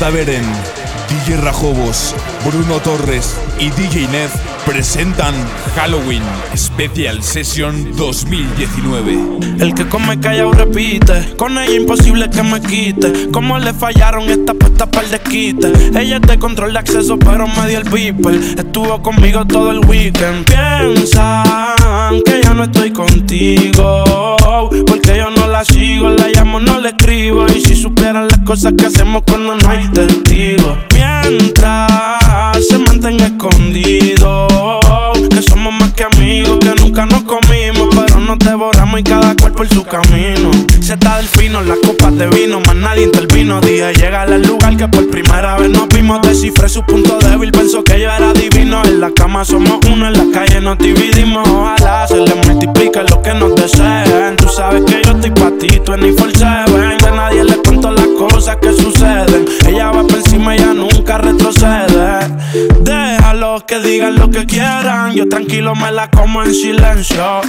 J. Beren, DJ Rajobos, Bruno Torres y DJ Ned presentan Halloween Special Session 2019. El que come callado repite, con ella imposible que me quite. Como le fallaron esta puesta para el desquite. Ella es de control de acceso, pero me dio el people. Estuvo conmigo todo el weekend. Piensan que ya no estoy contigo. Porque yo no la sigo, la llamo, no le escribo. Y si supieran las cosas que hacemos cuando no hay testigos. Mientras se mantenga escondido que somos más que amigos, que nunca nos comimos, pero nos devoramos y cada cual por su camino. Se está del fino, las copas de vino, más nadie intervino. Dije, llega al lugar que por primera vez nos vimos. Descifré su punto débil, pensó que yo era divino. En la cama somos uno, en la calle nos dividimos. Ojalá se le multiplique lo que nos deseen. Tú sabes que yo estoy pa' ti, tú en. De nadie le cuento las cosas que suceden. Ella va por encima, ella nunca retrocede. Déjalo que digan lo que quieran. Yo tranquilo me la como en silencio.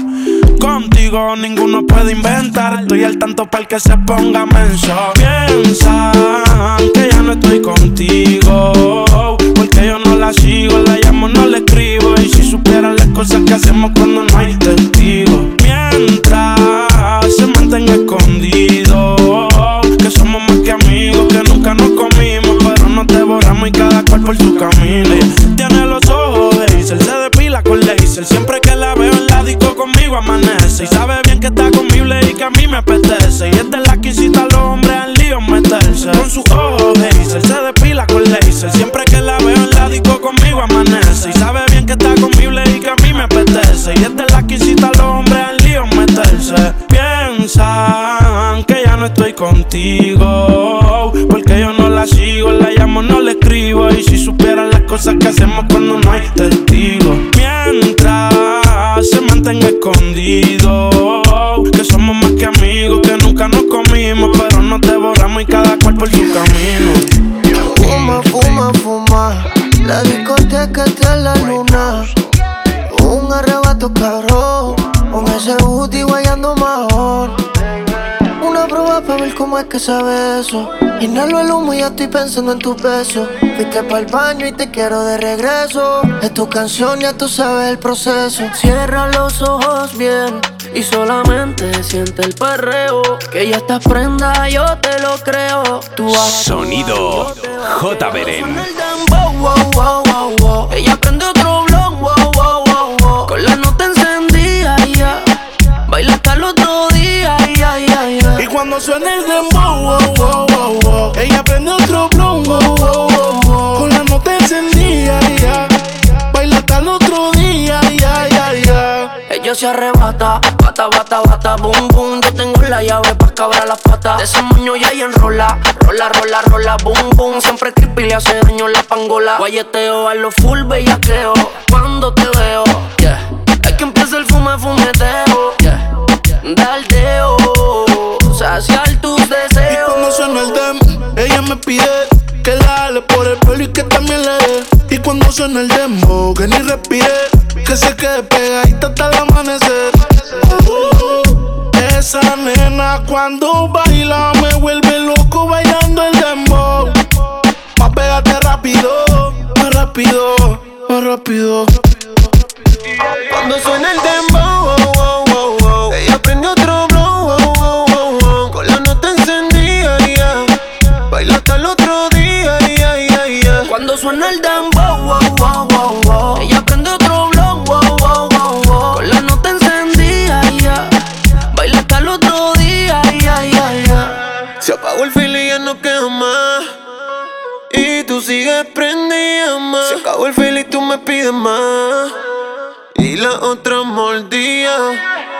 Contigo ninguno puede inventar. Estoy al tanto para el que se ponga menso. Piensan que ya no estoy contigo. Porque yo no la sigo, la llamo, no la escribo. Y si supieran las cosas que hacemos cuando no hay testigos. Mientras se mantenga escondido. Que somos amigos, que nunca nos comimos. Pero nos devoramos y cada cual por su camino. Tiene los ojos de se depila con laser. Siempre que la veo en la disco conmigo amanece. Y sabe bien que está conmigo y que a mí me apetece. Y es de la que sabe eso. Inhalo el humo y ya estoy pensando en tu peso. Fuiste para el baño y te quiero de regreso. Es tu canción, ya tú sabes el proceso. Cierra los ojos bien y solamente siente el perreo. Que ya estás prenda, yo te lo creo. Tú Sonido J. Beren. Suena el dembow, wow, wow, wow, wow. Ella prende otro blon, wow, wow, wow, wow. Con la nota encendida, ya. Baila hasta el otro día, ya, ya, ya. Ella se arrebata, bata, bata, bata, boom, boom. Yo tengo la llave pa' cabrar las patas. De ese moño ya y enrola, rola, rola, rola, boom, boom. Siempre creepy le hace daño la pangola. Guayeteo a lo full bellaqueo. Cuando te veo, yeah. Es que empieza el fume, fumeteo, yeah. Daldeo, saciar tus Y cuando suena el dem, ella me pide que la ale por el pelo y que también le dé. Y cuando suena el demo, que ni respire, que se quede pegadita hasta el amanecer. Uh, esa nena cuando baila me vuelve loco bailando el dembow. Más pégate rápido, más rápido, más rápido. Cuando suena el dembow, pides más. Y la otra mordía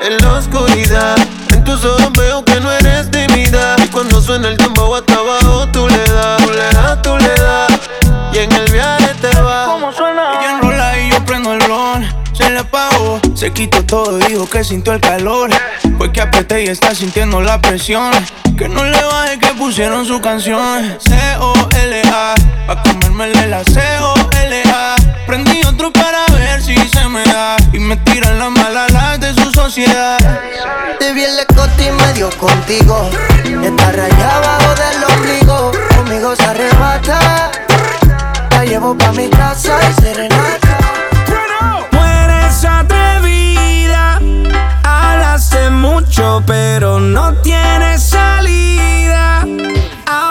en la oscuridad. En tus ojos veo que no eres de mi edad. Y cuando suena el tambor hasta abajo, tú le das, tú le das, tú le das. Y en el viaje te vas. ¿Cómo suena? Ella enrola y yo prendo el blon. Se le apagó, se quitó todo, dijo que sintió el calor. Fue que apreté y está sintiendo la presión. Que no le baje que pusieron su canción. C-O-L-A, pa' comérmele la C-O-L-A prendí otro para ver si se me da. Y me tiran la mala la de su sociedad. Te vi en la escote y medio contigo. Está rayada abajo del ombligo. Conmigo se arrebata. La llevo pa' mi casa y serenata. Mueres atrevida. Hablaste mucho, pero no tienes salida.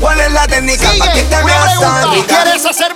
¿Cuál es la técnica? ¿Para qué te me ¿Quieres hacer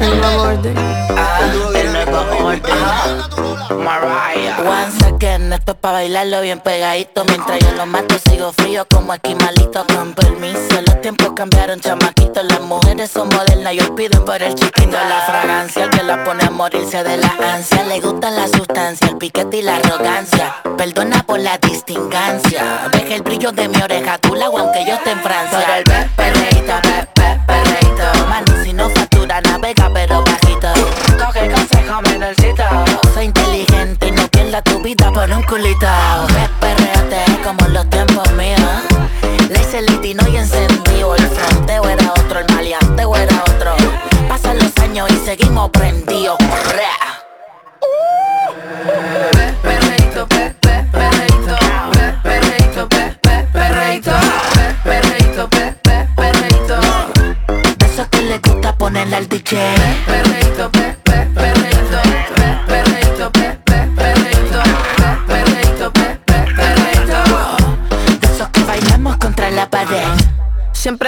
El nuevo orden. El nuevo orden. Mariah. Once again, esto es pa' bailarlo bien pegadito Mientras yo lo mato sigo frío como esquimalito Con permiso, los tiempos cambiaron chamaquito Las mujeres son modernas y hoy piden por el chiquito La fragancia, el que la pone a morirse de la ansia Le gusta la sustancia, el piquete y la arrogancia Perdona por la distingancia Deja el brillo de mi oreja, tú la aunque yo esté en Francia Por el pe- pierdas tu vida por un culito. Pe- Perréate como los tiempos míos. Le hice el litino y encendido El fronteo. Era otro, el maleanteo era otro. Pasan los años y seguimos prendidos. Perreito, pe, pe, perreito, pe, perreito, pe, pe, perreito, pe, perreito, pe, pe, perreito, De Eso que le gusta ponerle al DJ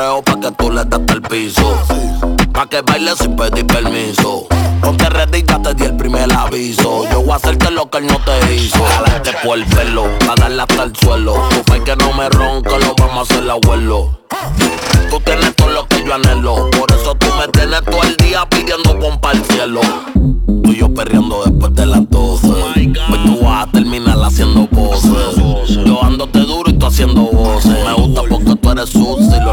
perreo pa' que tú le das al piso. Pa' que bailes sin pedir permiso. Ponte ready, ya te di el primer aviso. Yo voy a hacerte lo que él no te hizo. Jalarte por el pelo, pa' darle hasta el suelo. Tu fe que no me ronca, lo vamos a hacer abuelo. Tú tienes todo lo que yo anhelo. Por eso tú me tienes todo el día pidiendo pompa al cielo. Tú y yo perreando después de las 12. Hoy tú vas a terminar haciendo voces. Yo ándote duro y tú haciendo voces. Me gusta porque tú eres sucio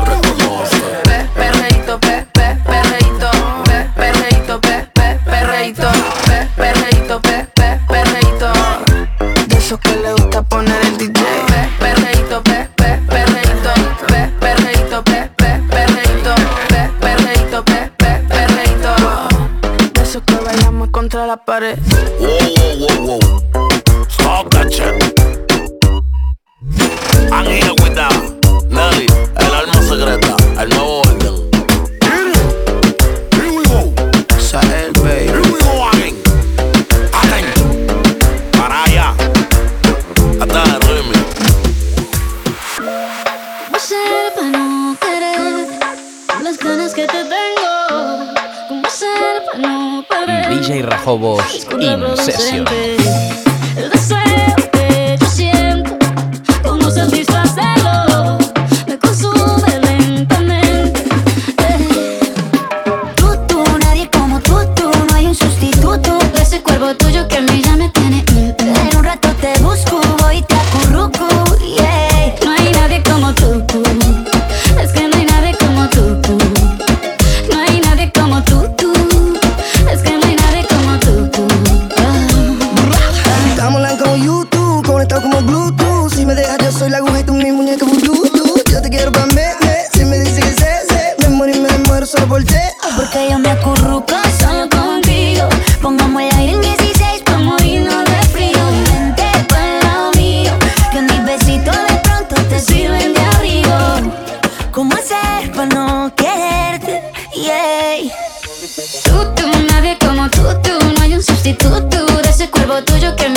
tuyo que a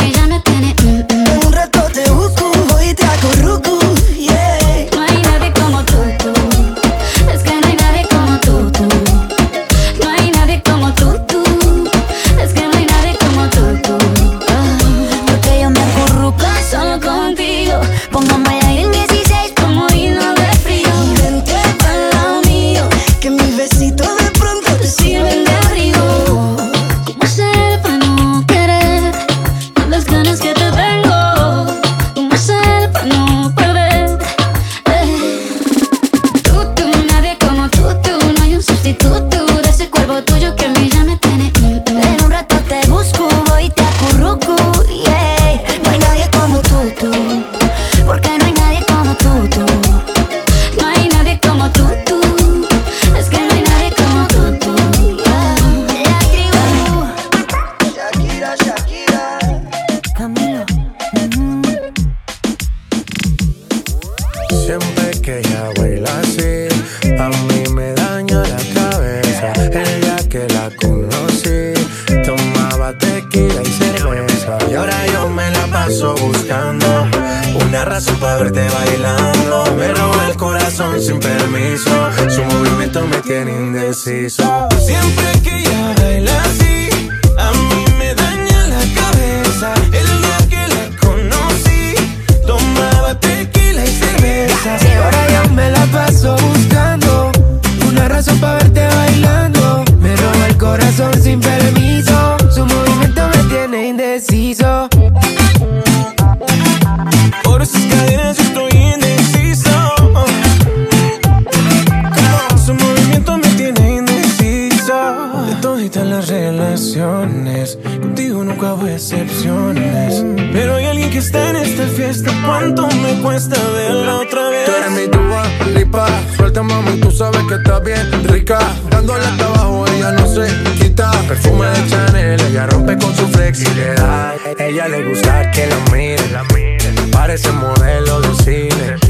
relaciones, contigo nunca hubo excepciones. Pero hay alguien que está en esta fiesta. ¿Cuánto me cuesta verla otra vez? Tú eres mi tuba, lipa, suelta mami, tú sabes que estás bien rica. Dándole hasta abajo, ella no se quita. Perfume de Chanel, ella rompe con su flexibilidad. Ella le gusta que la miren, parece modelo de cine.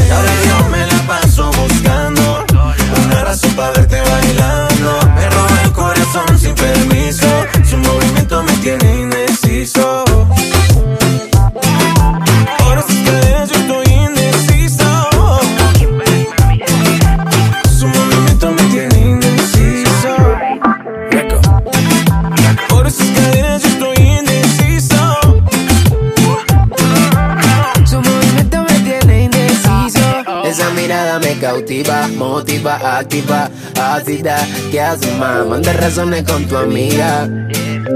Para verte bailando. Cautiva, motiva, activa, ácida. ¿Qué haces, más? Manda razones con tu amiga.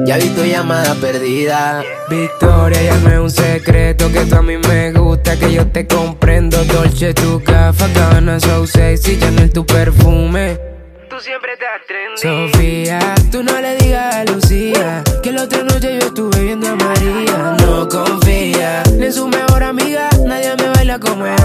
Ya vi tu llamada perdida. Victoria, ya no es un secreto que tú a mí me gusta, que yo te comprendo. Dolce, tu café, gana, so sexy, Chanel, tu perfume. Tú siempre estás trendy. Sofía, tú no le digas a Lucía que la otra noche yo estuve viendo a María. No confía ni en su mejor amiga, nadie me baila como ella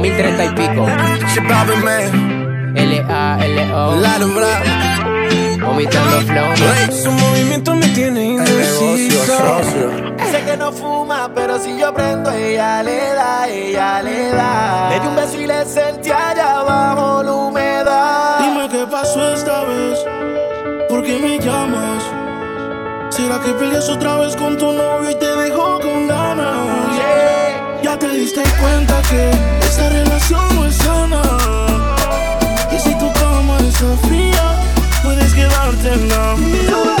2030 y pico. L-A-L-O, la vomitando flow. Su movimiento me tiene indeciso. Sé que no fuma, pero si yo prendo, ella le da, ella le da. Le di un beso y le sentí allá abajo la humedad. Dime qué pasó esta vez, ¿por qué me llamas? ¿Será que peleas otra vez con tu novio y te dejó con ganas? Te diste cuenta que esta relación no es sana. Y si tu cama está fría, puedes quedarte en la mía.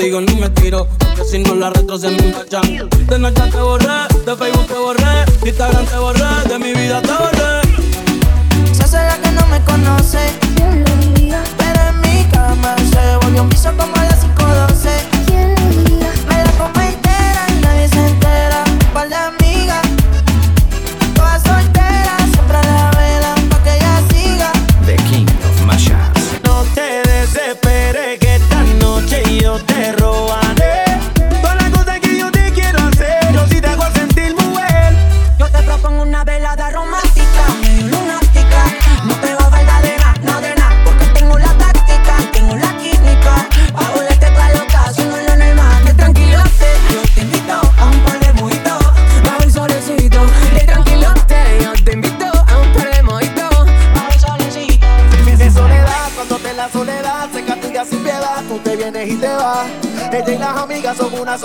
Contigo ni me tiro, porque si no la retro se me. De noche te borré, de Facebook te borré, de Instagram te borré, de mi vida te borré. Se hace la que no me conoce. Pero en mi cama se volvió un piso como a las 512.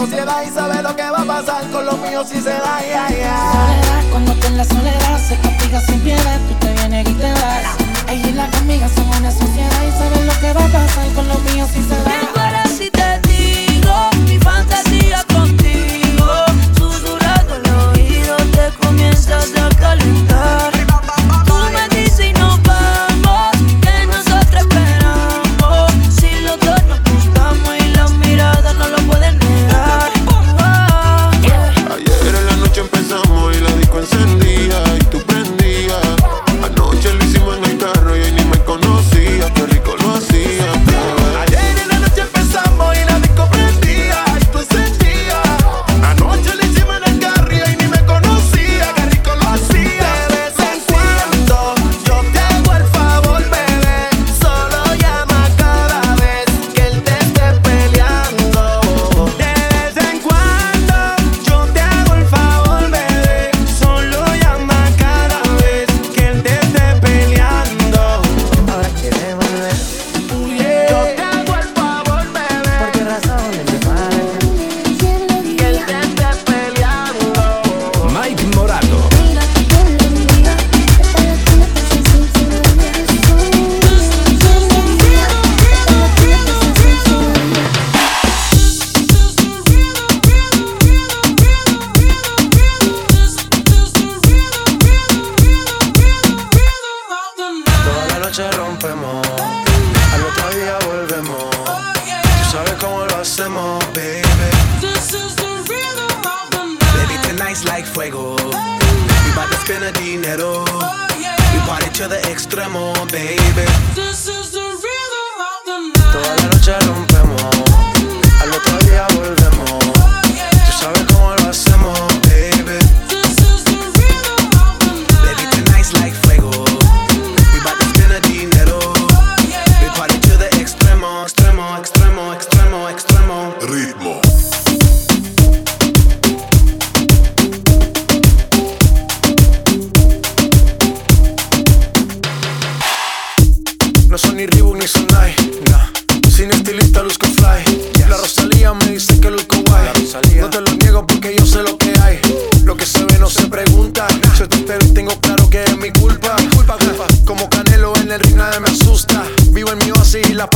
y sabe lo que va a pasar con los míos si se da. Yeah, yeah. Soledad, cuando está en la soledad se castiga sin piedad.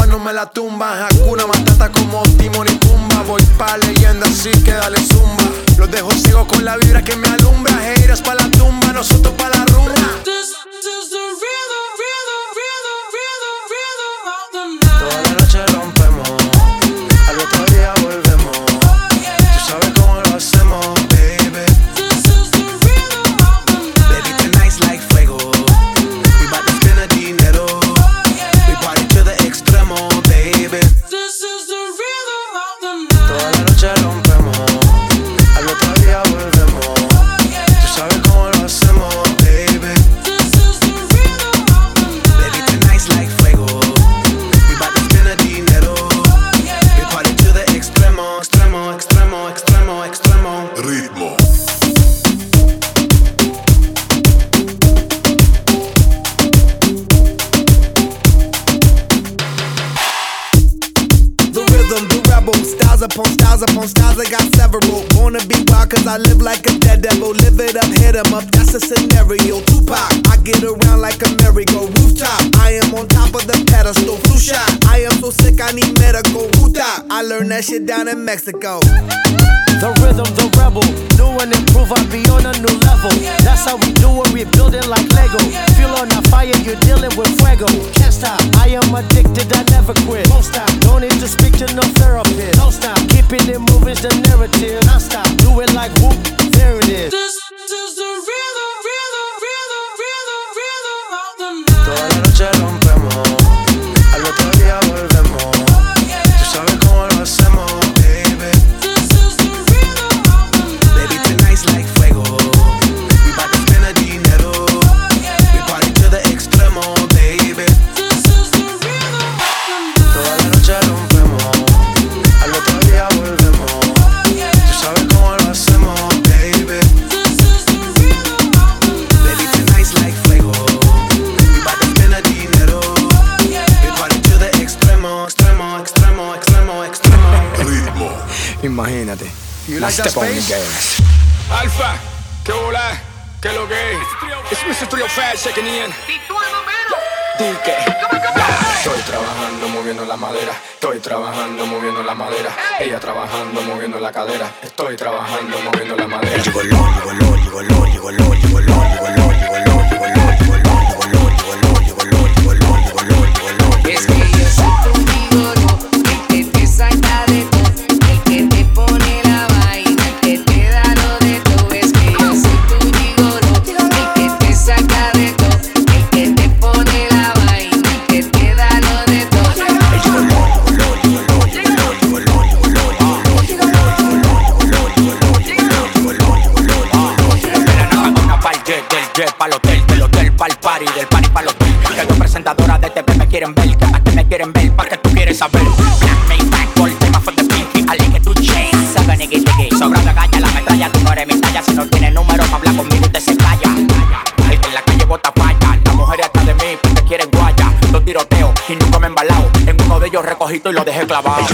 no me la tumba. Hakuna Matata como Timon y Pumba. Voy pa' leyenda, así que dale zumba. Los dejo ciego con la vibra que me alumbra. Heiras pa' la tumba, nosotros pa' la rumba. hit him up, that's a scenario. Tupac, I get around like a merry-go rooftop. I am on top of the pedestal, flu shot. I am so sick, I need medical stop. I learned that shit down in Mexico. The rhythm, the rebel. New and improve, I be on a new level. That's how we do it, We're building like Lego. Feel on a fire, you're dealing with fuego. Can't stop, I am addicted, I never quit. Don't stop, Don't need to speak to no therapist. Don't stop, keeping it moving's the narrative. Non stop, do it like whoop, there it is. This, this is the rhythm, rhythm, rhythm, rhythm, rhythm of the night. 305 checking in. Dique. Estoy trabajando moviendo la madera. Estoy trabajando moviendo la madera. Ella trabajando moviendo la cadera. Estoy trabajando moviendo la madera. Es Uno de y lo dejé clavado.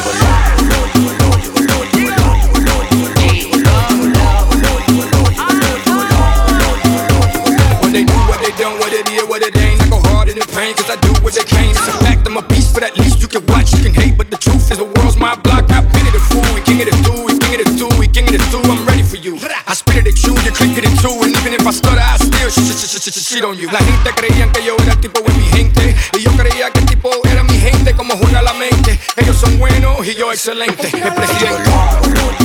What it is, what it ain't. I go I do what. It's a fact, I'm a beast, but at least you can watch, you can hate. But the truth is, the world's my block. I've fool, king of the king of the king of the. I'm ready for you. I spit it at you, you click it. And even if I stutter, I still sh sh sh sh sh shit on you. La gente creían que yo era tipo de mi gente. Y yo creía que tipo era juega la mente. Ellos son buenos y yo excelente. El presidente.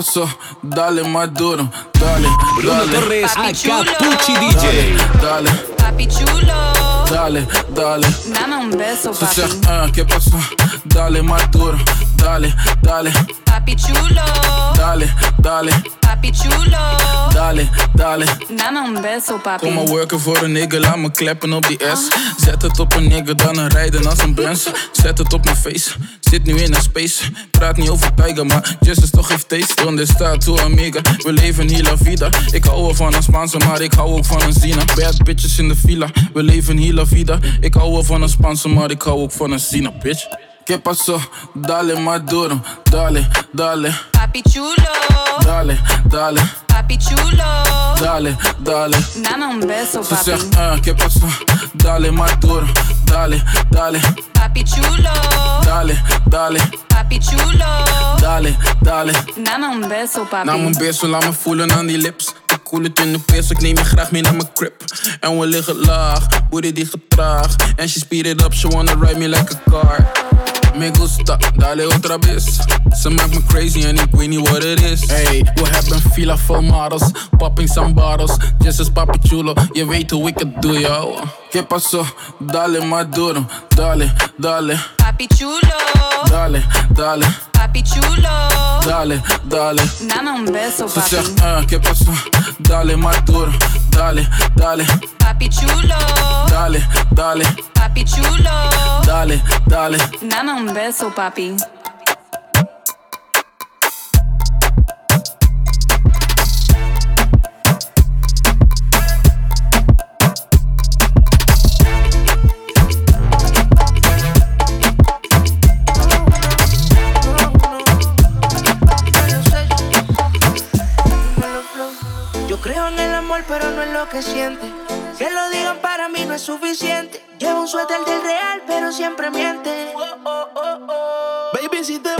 Pasó? Dale más duro, dale, Bruno dale. Torres, Dale, Acapulchi DJ. Dale, Papi chulo, dale, dale. dame un beso, papi. ah, ¿qué pasó? Dale más duro, dale, dale, Papi chulo, dale, dale, papi chulo, dale, dale. dame un beso, papi. Kom maar werken voor een nigga, laat me kleppen op die S. Zet het op een nigga, dan een rijden als een Benz. Zet het op mijn face, zit nu in een space. Praat niet over Tiger, maar just is toch heeft taste. Donde está tu amiga? We leven hier la vida. Ik hou wel van een Spaanse, maar ik hou ook van een Zina. Bad bitches in de villa, we leven hier la vida. Ik hou wel van een Spaanse, maar ik hou ook van een Zina, bitch. ¿Qué pasó? Dale más duro, dale, dale, Papi chulo, dale, dale, papi chulo, dale, dale. dame un beso, papi. ah, ¿qué pasó? Dale más duro, dale, dale, Papi chulo, dale, dale, papi chulo, dale, dale. dame un beso, papi. Nam een beso, laat me voelen aan die lips. Ik koel het in de peso, ik neem je graag mee naar mijn crib. En we liggen laag, booty die getraag. En she speed it up, she wanna ride me like a car. Me gusta, dale otra vez. Ze maakt me crazy and ik weet niet wat het is. Hey, we hebben fila vol models, popping some bottles. Just as papi chulo, je weet hoe ik het doe, yo. ¿Qué pasó? Dale más duro, dale, dale, Papi chulo, dale, dale, papi chulo, dale, dale. dame un beso, papi. ah, ¿qué pasó? Dale más duro, dale, dale, Papi chulo, dale, dale, papi chulo, dale, dale. dame un beso, papi. Pero no en lo que siente. Que lo digan para mí no es suficiente. Llevo un suéter del real, pero siempre miente. Baby, si te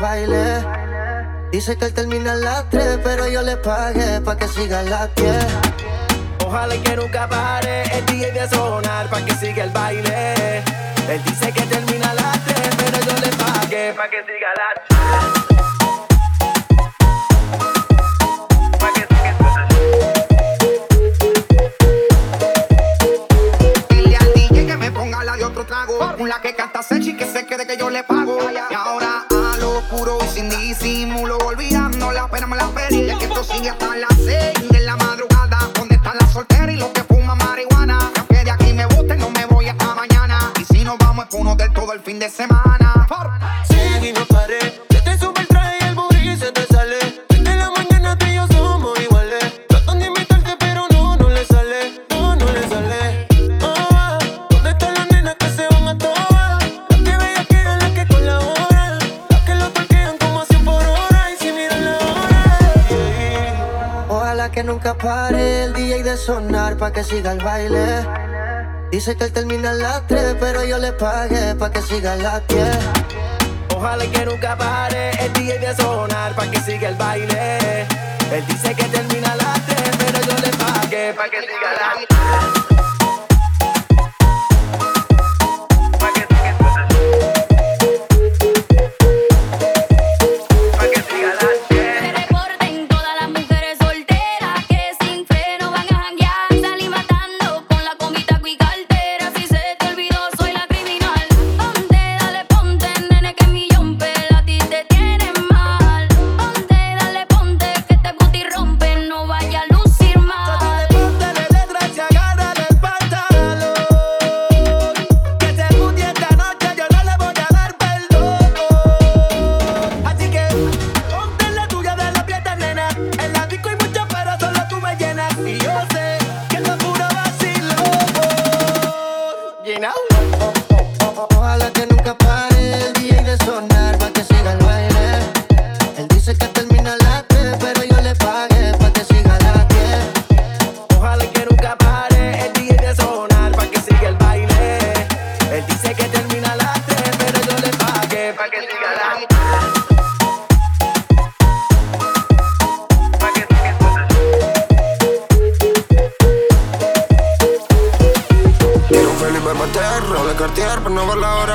baile. Dice que él termina a las 3, pero yo le pagué pa' que siga a las 10. Ojalá que nunca pare el DJ de sonar pa' que siga el baile. Él dice que vamos por uno del todo el fin de semana. Sigue y no paré. Se te sube el traje y el booty se te sale. Desde la mañana tú y yo somos iguales. Tratan de imitarte, pero no, no le sale. No, no le sale. Ah, ¿Dónde están las nenas que se van a todas? Las que bellas que las que colaboran. Las que lo parquean como a 100 por hora. Y si miran la hora. Ojalá que nunca pare el DJ de sonar pa' que siga el baile. Dice que él termina las 3, pero yo le pagué pa' que siga a las Ojalá que nunca pare el DJ de sonar pa' que siga el baile. Él dice que termina las 3, pero yo le pagué pa' que siga a las cartier, pero no ver la hora.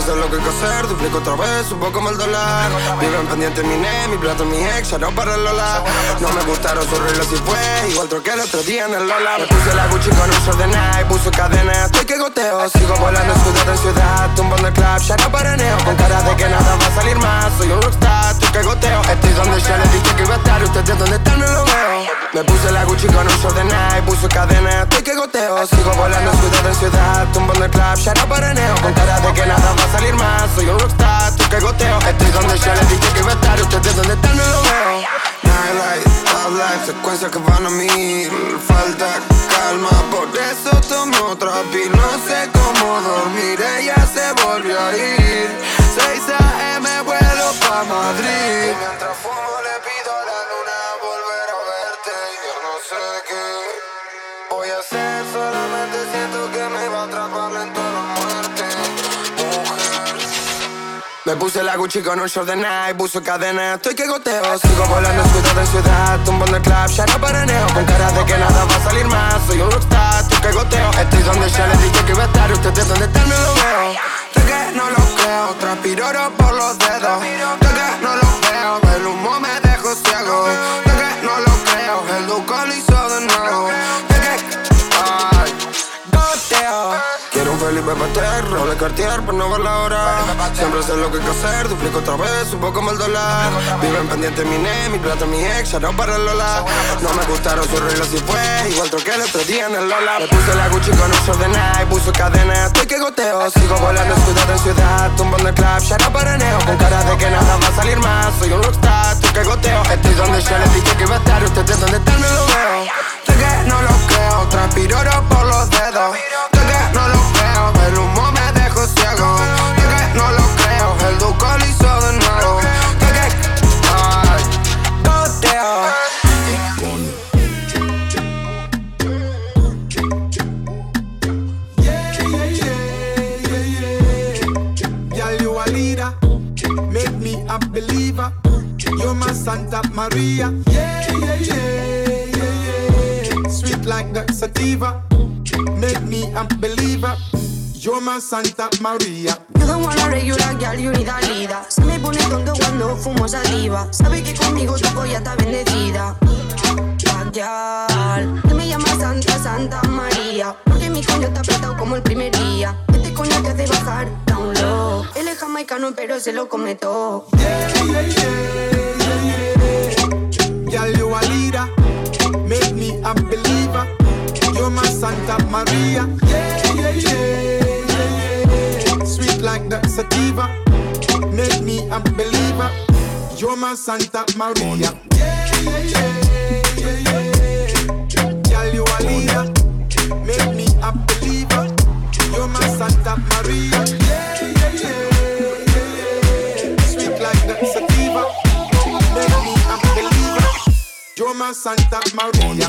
Sé lo que hay que hacer, duplico otra vez, un poco el dólar. Viven pendiente mi ne, mi plato, mi ex, ya no para el Lola. No me gustaron sus reglas y fue, igual troqué el otro día en el Lola. Me puse la Gucci con un short de Nike, puso cadena, estoy que goteo. Sigo volando ciudad en ciudad, tumbando el club, ya no paraneo. Con cara de que nada va a salir más, soy un rockstar, estoy que goteo. Estoy donde ya les dije que iba a estar, ustedes donde están no lo veo. Me puse la Gucci con un short de Nike, puso cadena, estoy que goteo. Sigo volando ciudad en ciudad, tumbando el club, ya no paraneo. Con cara de que nada va a salir más, soy un rockstar, estoy que goteo. Estoy donde ya les dije que iba a estar, ustedes donde están no lo veo. Nightlight, top secuencias que van a mil Falta calma, por eso tomo otra pil No sé cómo dormir, ella se volvió a ir 6 a.m. vuelo pa' Madrid puse la Gucci con un short de Nike, puso cadena, estoy que goteo Sigo volando ciudad en ciudad, tumbando el club, ya no paraneo. Con cara de que nada va a salir más, soy un rockstar, estoy que goteo. Estoy donde ya les dije que iba a estar, ustedes donde están no lo veo. Sé que no lo creo, transpiro oro por los dedos. Sé que no lo veo, el humo me dejó ciego. Sé que no lo creo, el duco lo hizo Felipe Pater, roble Cartier, por no ver la hora. Siempre sé lo que hay que hacer, duplico otra vez, un poco más el dólar. Viven pendiente mi ne, mi plata, mi ex, ya no para el Lola. No me gustaron sus reglas y fue, igual troqué el otro día en el Lola. Me puse la Gucci con short de Nike, puso cadena, estoy que goteo. Sigo volando ciudad en ciudad, tumbando el club, ya no paraneo Con cara de que nada va a salir más, soy un rockstar, estoy que goteo. Estoy donde ya les dije que iba a estar, ustedes donde están no lo veo. Sé que no lo creo, transpiro por los dedos. Sé que no lo creo, el humo me dejó ciego Sé que no lo creo, el duco lo hizo de nuevo Sé que, ay, goteo make me a believer. You're my Santa Maria. Yeah, yeah, yeah, yeah, yeah. Sweet like the sativa, make me a believer. You're my Santa Maria. You don't wanna regular girl, you need a leader. Se me pone tonto cuando fumo saliva. Sabe que conmigo tu polla está bendecida. Backyard, que me llama Santa, Santa María. Porque mi coño está apretado como el primer día. Este coño te hace bajar down low. Él es jamaicano, pero se lo come todo. Girl, you a leader, make me a believer. You're my Santa Maria. Yeah, yeah, yeah, yeah, yeah. Like the sativa, make me a believer. You're my Santa Maria. Yeah, yeah, yeah, yeah, yeah. Girl, you a leader, make me a believer. You're my Santa Maria. Yeah, yeah, yeah, yeah, yeah. Sweet like the sativa, make me a believer. You're my Santa Maria.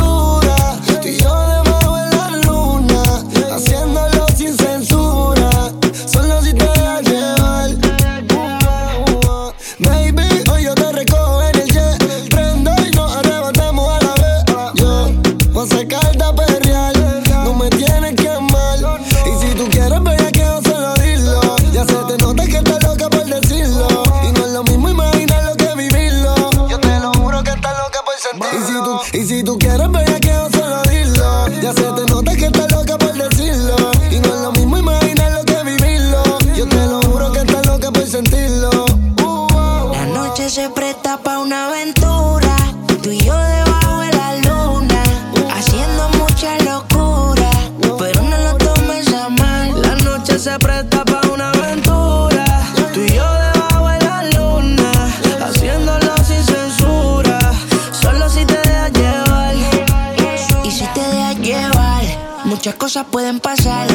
cosas pueden pasar.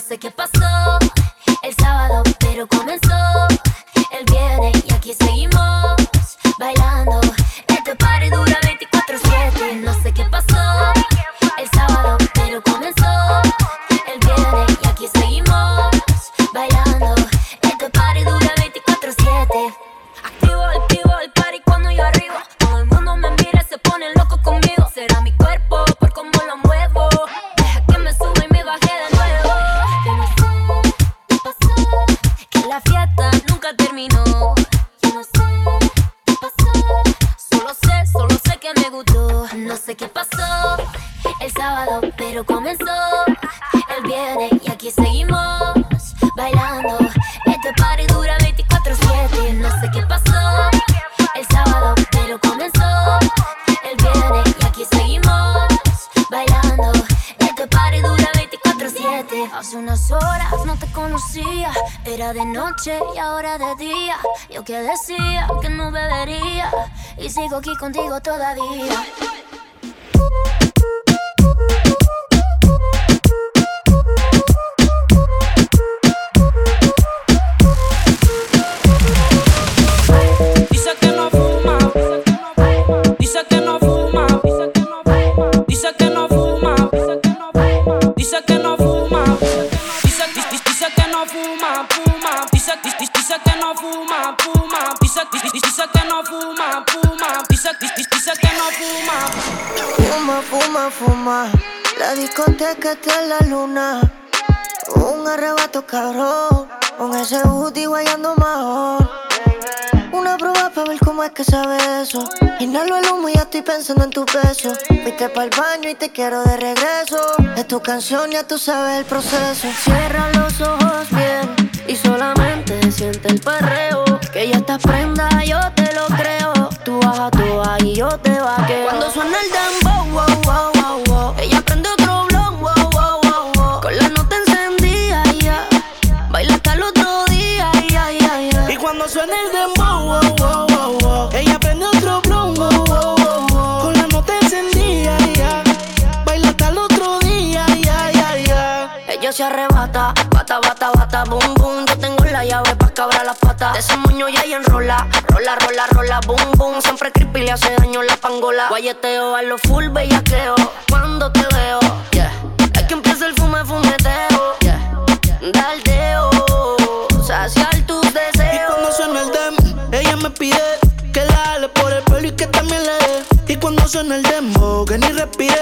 no sé qué pasó. Cómo es que sabe eso. Inhalo el humo y ya estoy pensando en tu beso. Fuiste para el baño y te quiero de regreso. Es tu canción, ya tú sabes el proceso. Cierra los ojos bien y solamente siente el perreo. Que ya estás prenda, yo te lo creo. Tú baja, tú baja y yo te vaqueo. Cuando suena el dembow, wow, wow, wow, wow. Ella prende otro blon, wow, wow, wow, wow. Con la nota encendida, ya. Baila hasta el otro día, ya, ya, ya. Y cuando suena el dembow, se arrebata, bata, bata, bata, boom, boom. Yo tengo la llave pa' cabrar las patas. De ese moño ya y enrola, rola, rola, rola, boom, boom. Siempre creepy le hace daño la pangola. Guayeteo a lo full bellaqueo. Cuando te veo, yeah. Es que empieza el fume, fumeteo, yeah. Daldeo, saciar tus deseos. Y cuando suena el demo, ella me pide que la jale por el pelo y que también le dé. Y cuando suena el demo, que ni respire,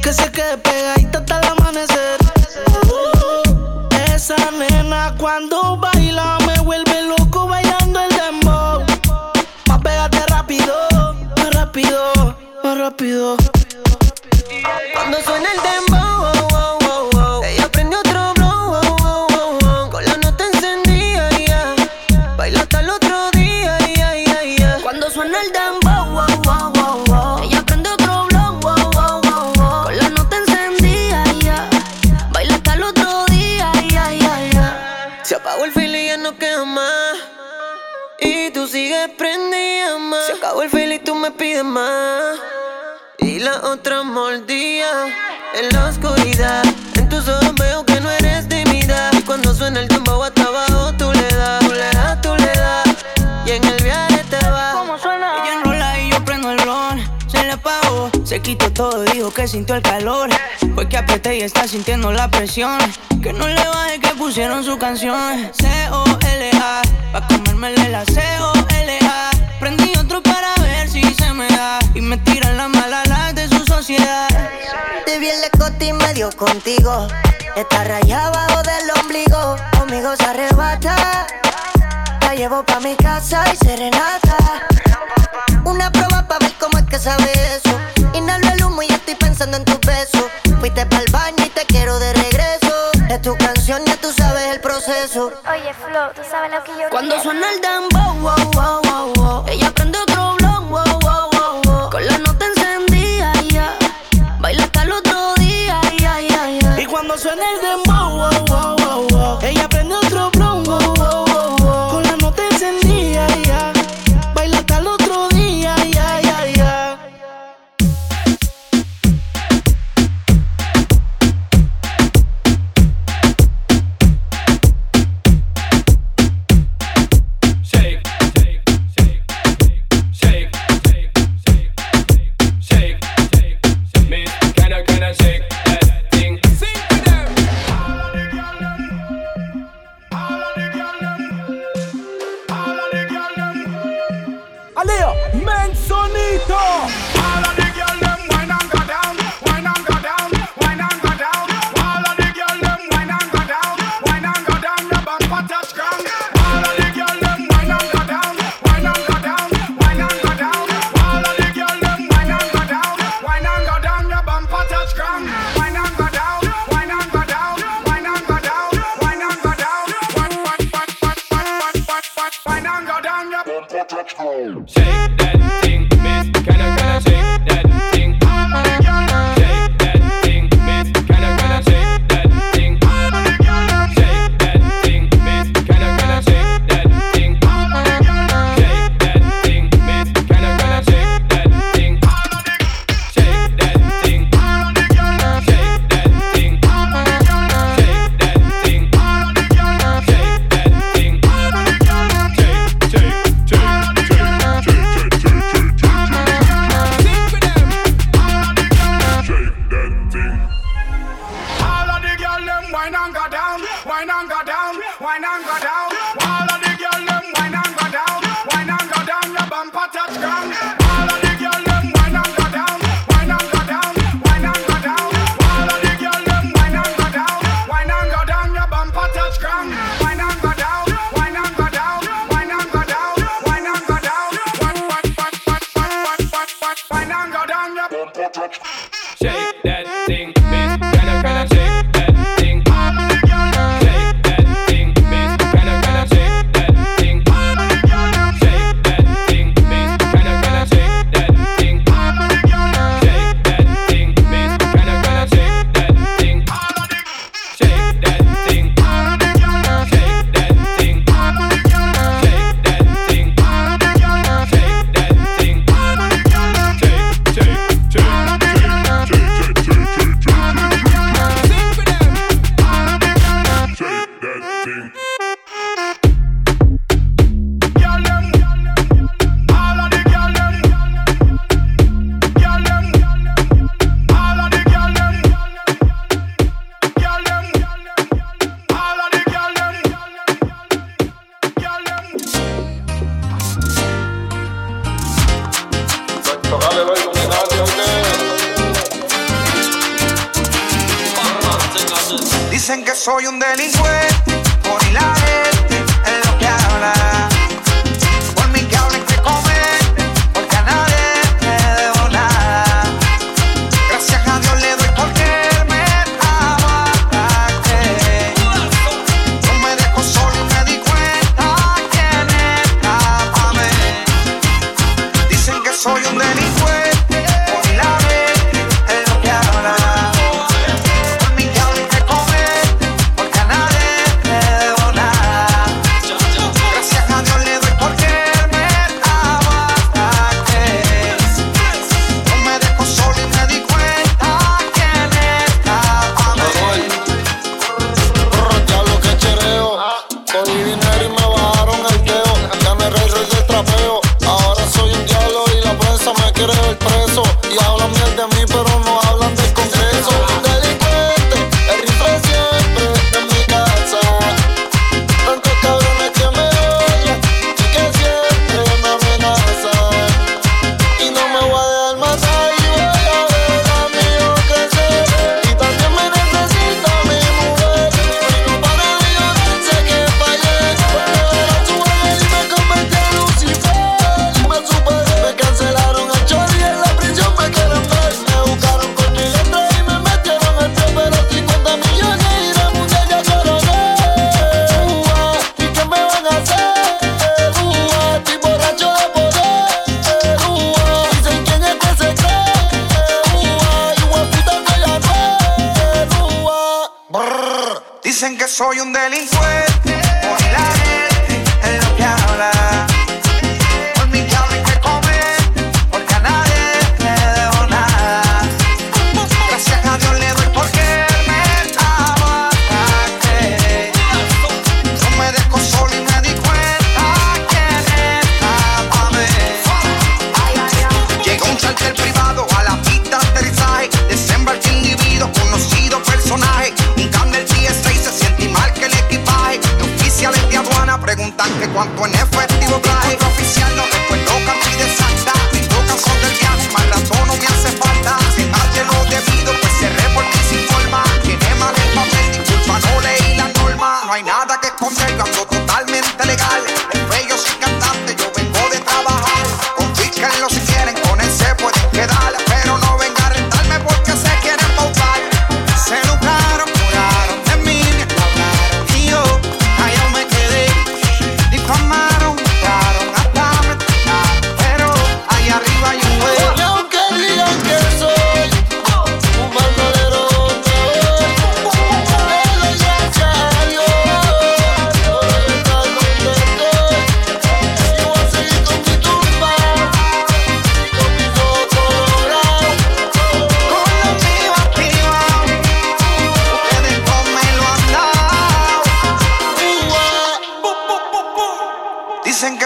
que se quede pegadita hasta el amanecer. Uh, esa nena cuando baila me vuelve loco bailando el dembow. Más pégate rápido, más rápido, más rápido. Cuando suena el dembow, Y la otra mordía en la oscuridad. En tus ojos veo que no eres tímida. Y cuando suena el dembow hasta abajo, tú le das, tú le das, tú le das. Y en el viaje te vas. ¿Cómo suena? Ella enrola y yo prendo el blon. Se le apagó, se quitó todo, dijo que sintió el calor. Fue que apreté y está sintiendo la presión. Que no le baje que pusieron su canción. C-O-L-A, pa' comérmele la C-O-L-A. Prendí otro Y me tiran la mala la de su sociedad. Te vi escote y medio contigo. Está rayada abajo del ombligo. Conmigo se arrebata. La llevo pa' mi casa y serenata. Una prueba pa' ver cómo es que sabe eso. Inhalo el humo y ya estoy pensando en tu beso. Fuiste pa'l baño y te quiero de regreso. Es tu canción, ya tú sabes el proceso. Oye, Flo, tú sabes lo que yo Cuando quiero? suena el dembow, wow, wow, wow, wow. Ella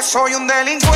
soy un delincuente.